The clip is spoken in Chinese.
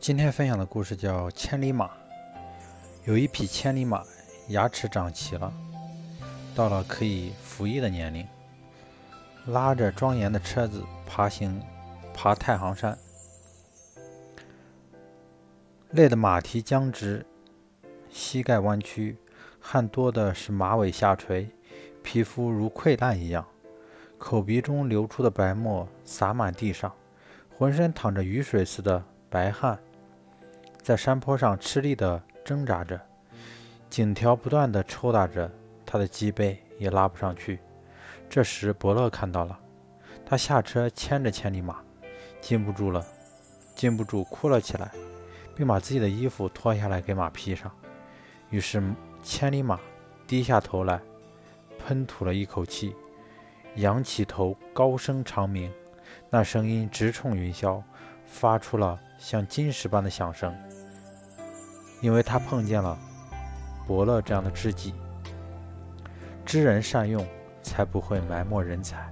今天分享的故事叫《千里马》。有一匹千里马，牙齿长齐了，到了可以服役的年龄，拉着庄严的车子爬行，爬太行山，累得马蹄僵直，膝盖弯曲，汗多的是马尾下垂，皮肤如溃烂一样，口鼻中流出的白沫洒满地上，浑身淌着雨水似的白汗。在山坡上吃力地挣扎着，颈条不断地抽打着，他的脊背也拉不上去。这时，伯乐看到了，他下车牵着千里马，禁不住了，禁不住哭了起来，并把自己的衣服脱下来给马披上。于是，千里马低下头来，喷吐了一口气，仰起头，高声长鸣，那声音直冲云霄，发出了像金石般的响声。因为他碰见了伯乐这样的知己，知人善用，才不会埋没人才。